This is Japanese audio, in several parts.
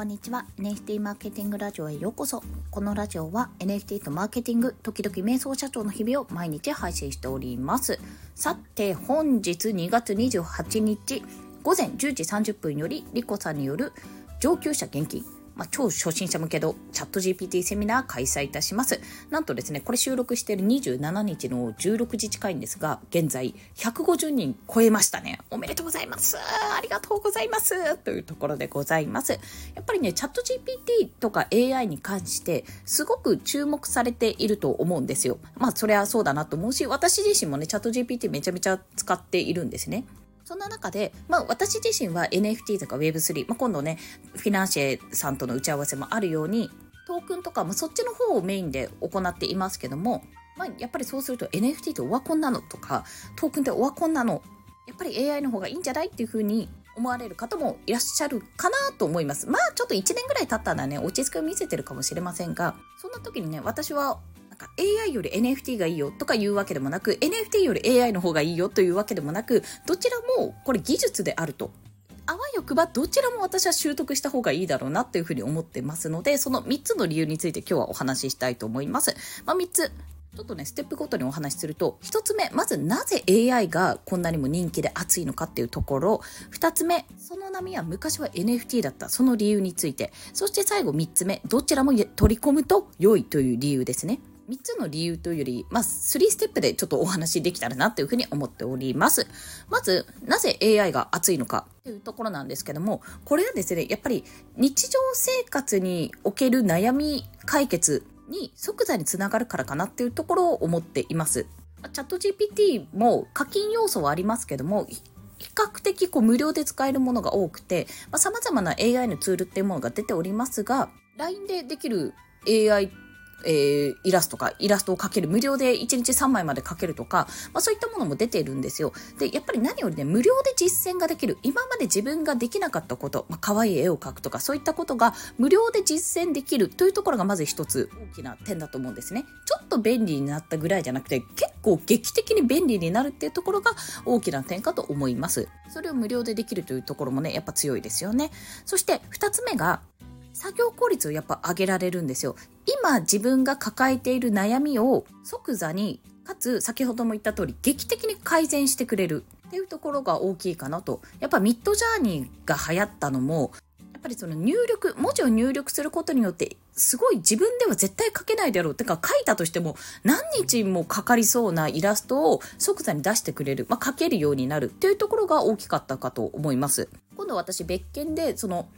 こんにちは。NFT マーケティングラジオへようこそ。このラジオは NFT とマーケティング時々瞑想社長の日々を毎日配信しております。さて本日2月28日午前10時30分よりリコさんによる上級者現金まあ、超初心者向けのチャット GPT セミナー開催いたします。なんとですね、これ収録している27日の16時近いんですが、現在150人超えましたね。おめでとうございます。ありがとうございます。というところでございます。やっぱりね、チャット GPT とか AI に関してすごく注目されていると思うんですよ。まあ、それはそうだなと思うし、私自身もね、チャット GPT めちゃめちゃ使っているんですね。そんな中で、まあ私自身は NFT とか Web3、まあ今度ね、フィナンシェさんとの打ち合わせもあるように、トークンとかもそっちの方をメインで行っていますけども、まあやっぱりそうすると NFT ってオワコンなのとか、トークンってオワコンなの、やっぱり AI の方がいいんじゃないっていうふうに思われる方もいらっしゃるかなと思います。まあちょっと1年ぐらい経ったらね、落ち着きを見せてるかもしれませんが、そんな時にね、私はか AI より NFT がいいよとか言うわけでもなく NFT より AI の方がいいよというわけでもなくどちらもこれ技術であると。あわよくばどちらも私は習得した方がいいだろうなというふうに思ってますのでその3つの理由について今日はお話ししたいと思います。まあ、3つ。ちょっとね、ステップごとにお話しすると、1つ目、まずなぜ AI がこんなにも人気で熱いのかっていうところ、2つ目、その波は昔は NFT だった、その理由について、そして最後3つ目、どちらも取り込むと良いという理由ですね。3つの理由というより、まあ、3ステップでちょっとお話できたらなというふうに思っております。まず、なぜ AI が熱いのかというところなんですけども、これはですね、やっぱり日常生活における悩み解決に即座につながるからかなっていうところを思っています。チャット GPT も課金要素はありますけども、比較的こう無料で使えるものが多くて、まあ、様々な AI のツールっていうものが出ておりますが、LINE でできる AI えー、イラストか、イラストを描ける、無料で1日3枚まで描けるとか、まあそういったものも出ているんですよ。で、やっぱり何よりね、無料で実践ができる、今まで自分ができなかったこと、まあ可愛い絵を描くとか、そういったことが無料で実践できるというところがまず一つ大きな点だと思うんですね。ちょっと便利になったぐらいじゃなくて、結構劇的に便利になるっていうところが大きな点かと思います。それを無料でできるというところもね、やっぱ強いですよね。そして二つ目が、作業効率をやっぱ上げられるんですよ。今自分が抱えている悩みを即座に、かつ先ほども言った通り劇的に改善してくれるっていうところが大きいかなと。やっぱミッドジャーニーが流行ったのも、やっぱりその入力、文字を入力することによって、すごい自分では絶対書けないだろう。てか書いたとしても何日もかかりそうなイラストを即座に出してくれる。まあ、書けるようになるっていうところが大きかったかと思います。今度私別件で、その、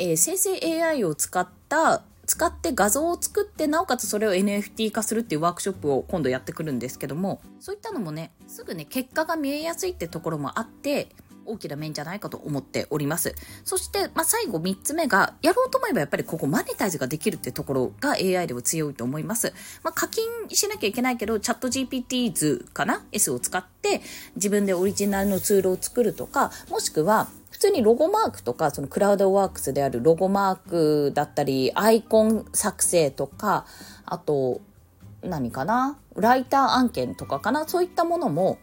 えー、生成 AI を使った使って画像を作ってなおかつそれを NFT 化するっていうワークショップを今度やってくるんですけどもそういったのもねすぐね結果が見えやすいってところもあって大きな面じゃないかと思っております。そして、まあ、最後3つ目が、やろうと思えばやっぱりここマネタイズができるってところが AI では強いと思います。まあ、課金しなきゃいけないけど、チャット GPT 図かな ?S を使って自分でオリジナルのツールを作るとか、もしくは通にロゴマークとか、そのクラウドワークスであるロゴマークだったり、アイコン作成とか、あと、何かな？ライター案件とかかな？そういったものも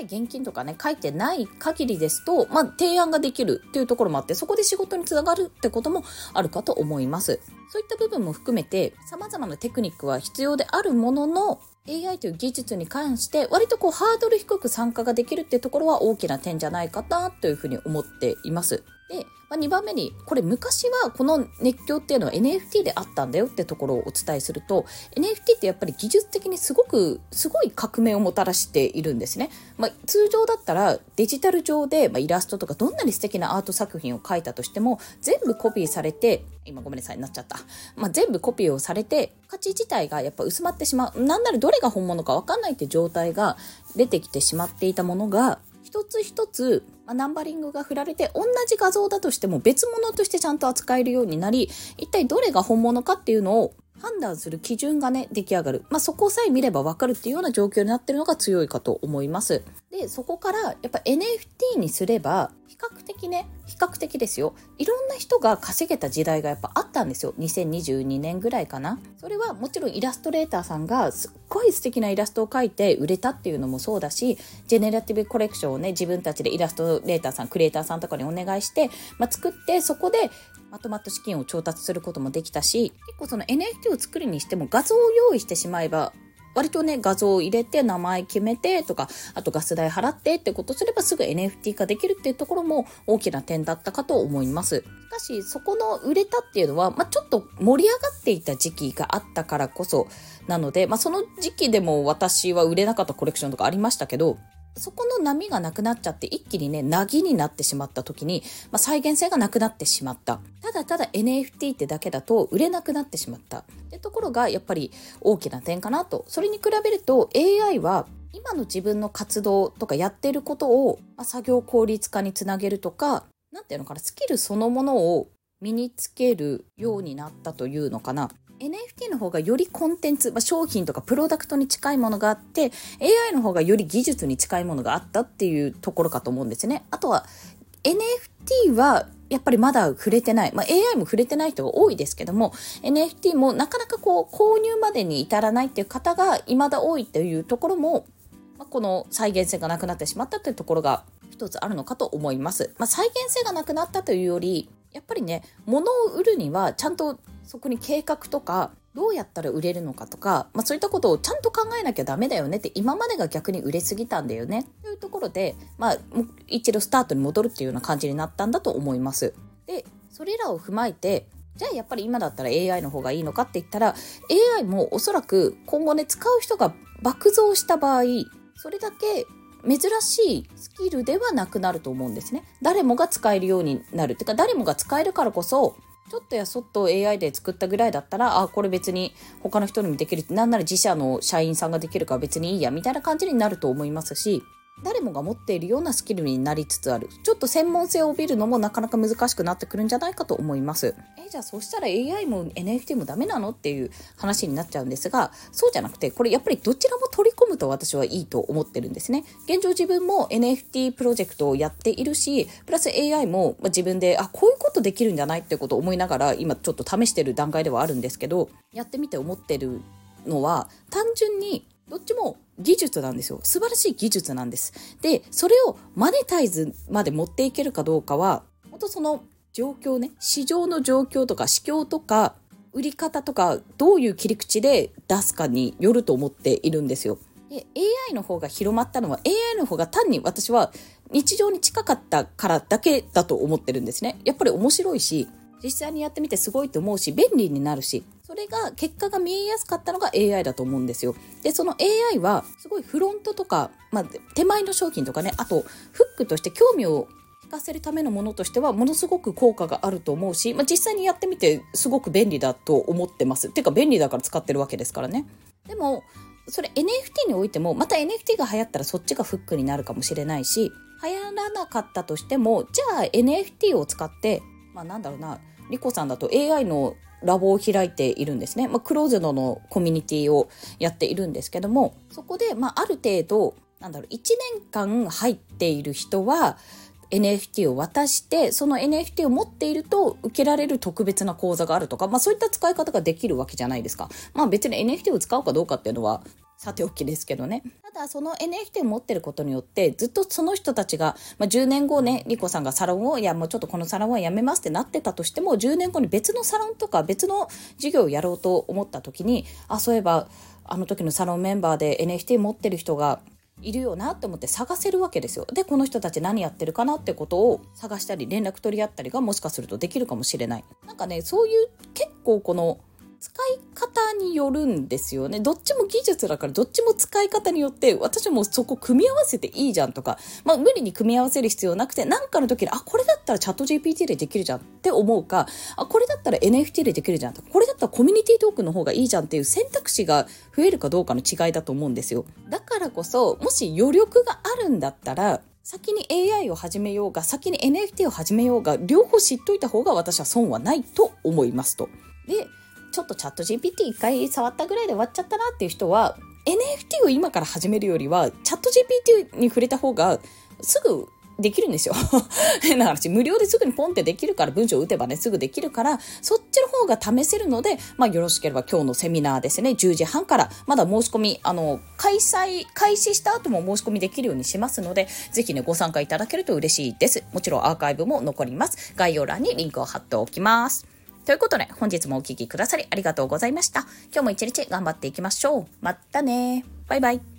AI 現金とかね、書いてない限りですと、まあ、提案ができるっていうところもあって、そこで仕事につながるってこともあるかと思います。そういった部分も含めて、様々なテクニックは必要であるものの、AI という技術に関して割とこうハードル低く参加ができるっていうところは大きな点じゃないかなというふうに思っています。で、まあ、2番目に、これ昔はこの熱狂っていうのは NFT であったんだよってところをお伝えすると、NFT ってやっぱり技術的にすごく、すごい革命をもたらしているんですね。まあ、通常だったらデジタル上で、まあ、イラストとかどんなに素敵なアート作品を描いたとしても、全部コピーされて、今ごめんなさい、なっちゃった。まあ、全部コピーをされて、価値自体がやっぱ薄まってしまう。なんならどれが本物かわかんないって状態が出てきてしまっていたものが、一つ一つ、まあ、ナンバリングが振られて同じ画像だとしても別物としてちゃんと扱えるようになり一体どれが本物かっていうのを判断する基準がね、出来上がる。まあ、そこさえ見ればわかるっていうような状況になってるのが強いかと思います。で、そこから、やっぱ NFT にすれば、比較的ね比較的ですよいろんな人が稼げた時代がやっぱあったんですよ2022年ぐらいかなそれはもちろんイラストレーターさんがすっごい素敵なイラストを描いて売れたっていうのもそうだしジェネラティブコレクションをね自分たちでイラストレーターさんクリエイターさんとかにお願いして、まあ、作ってそこでまとまった資金を調達することもできたし結構その NFT を作るにしても画像を用意してしまえば割とね、画像を入れて名前決めてとか、あとガス代払ってってことすればすぐ NFT 化できるっていうところも大きな点だったかと思います。しかし、そこの売れたっていうのは、まあ、ちょっと盛り上がっていた時期があったからこそなので、まあ、その時期でも私は売れなかったコレクションとかありましたけど、そこの波がなくなっちゃって一気にね、なぎになってしまった時に、まあ、再現性がなくなってしまった。ただただ NFT ってだけだと売れなくなってしまった。ってところがやっぱり大きな点かなと。それに比べると AI は今の自分の活動とかやってることを、まあ、作業効率化につなげるとか、なんていうのかな、スキルそのものを身につけるようになったというのかな。NFT の方がよりコンテンツ、まあ、商品とかプロダクトに近いものがあって AI の方がより技術に近いものがあったっていうところかと思うんですね。あとは NFT はやっぱりまだ触れてない。まあ、AI も触れてない人が多いですけども、NFT もなかなかこう、購入までに至らないっていう方が未だ多いというところも、まあ、この再現性がなくなってしまったというところが一つあるのかと思います。まあ、再現性がなくなったというより、やっぱりね、物を売るにはちゃんとそこに計画とかどうやったら売れるのかとか、まあ、そういったことをちゃんと考えなきゃダメだよねって今までが逆に売れすぎたんだよねというところで、まあ、一度スタートに戻るっていうような感じになったんだと思います。でそれらを踏まえてじゃあやっぱり今だったら AI の方がいいのかって言ったら AI もおそらく今後ね使う人が爆増した場合それだけ珍しいスキルではなくなると思うんですね。誰もが使えるようになる。ってか誰もが使えるからこそちょっとやそっと AI で作ったぐらいだったら、あ、これ別に他の人にもできる。なんなら自社の社員さんができるから別にいいや、みたいな感じになると思いますし、誰もが持っているようなスキルになりつつある。ちょっと専門性を帯びるのもなかなか難しくなってくるんじゃないかと思います。え、じゃあそしたら AI も NFT もダメなのっていう話になっちゃうんですが、そうじゃなくて、これやっぱりどちらも取り込むと私はいいと思ってるんですね。現状自分も NFT プロジェクトをやっているし、プラス AI も自分で、あ、こういうことできるんじゃないってことを思いながら、今ちょっと試してる段階ではあるんですけど、やってみて思ってるのは、単純にどっちも技術なんですよ。素晴らしい技術なんです。で、それをマネタイズまで持っていけるかどうかは、本当その状況ね、市場の状況とか市況とか、売り方とか、どういう切り口で出すかによると思っているんですよ。で、AI の方が広まったのは、AI の方が単に私は日常に近かったからだけだと思ってるんですね。やっぱり面白いし、実際にやってみてすごいと思うし、便利になるし、それが結果が見えやすかったのが AI だと思うんですよ。で、その AI はすごいフロントとか、まあ、手前の商品とかね、あとフックとして興味を引かせるためのものとしてはものすごく効果があると思うし、まあ、実際にやってみてすごく便利だと思ってます。てか便利だから使ってるわけですからね。でも、それ NFT においても、また NFT が流行ったらそっちがフックになるかもしれないし、流行らなかったとしても、じゃあ NFT を使って、まあなんだろうな、リコさんだと AI のラボを開いているんですね。まあ、クローズドのコミュニティをやっているんですけども、そこで、まあ、ある程度、なんだろう、1年間入っている人は、NFT を渡して、その NFT を持っていると受けられる特別な講座があるとか、まあそういった使い方ができるわけじゃないですか。まあ別に NFT を使うかどうかっていうのはさておきですけどね。ただその NFT を持ってることによってずっとその人たちが、まあ、10年後ね、リコさんがサロンを、いやもうちょっとこのサロンはやめますってなってたとしても、10年後に別のサロンとか別の授業をやろうと思った時に、あ、そういえばあの時のサロンメンバーで NFT 持ってる人がいるよなって思って探せるわけですよ。で、この人たち何やってるかなってことを探したり連絡取り合ったりがもしかするとできるかもしれない。なんかね、そういう結構この使い方によるんですよね。どっちも技術だからどっちも使い方によって私もそこ組み合わせていいじゃんとか、まあ無理に組み合わせる必要なくて何かの時にあ、これだったらチャット GPT でできるじゃんって思うか、あ、これだったら NFT でできるじゃんとか、これだったらコミュニティトークの方がいいじゃんっていう選択肢が増えるかどうかの違いだと思うんですよ。だからこそ、もし余力があるんだったら、先に AI を始めようが、先に NFT を始めようが、両方知っといた方が私は損はないと思いますと。で、ちょっとチャット GPT 一回触ったぐらいで終わっちゃったなっていう人は NFT を今から始めるよりはチャット GPT に触れた方がすぐできるんですよ。変な話。無料ですぐにポンってできるから、文章を打てばね、すぐできるから、そっちの方が試せるので、まあ、よろしければ今日のセミナーですね、10時半から、まだ申し込み、あの、開催、開始した後も申し込みできるようにしますので、ぜひね、ご参加いただけると嬉しいです。もちろんアーカイブも残ります。概要欄にリンクを貼っておきます。ということで、本日もお聴きくださりありがとうございました。今日も一日頑張っていきましょう。またねバイバイ。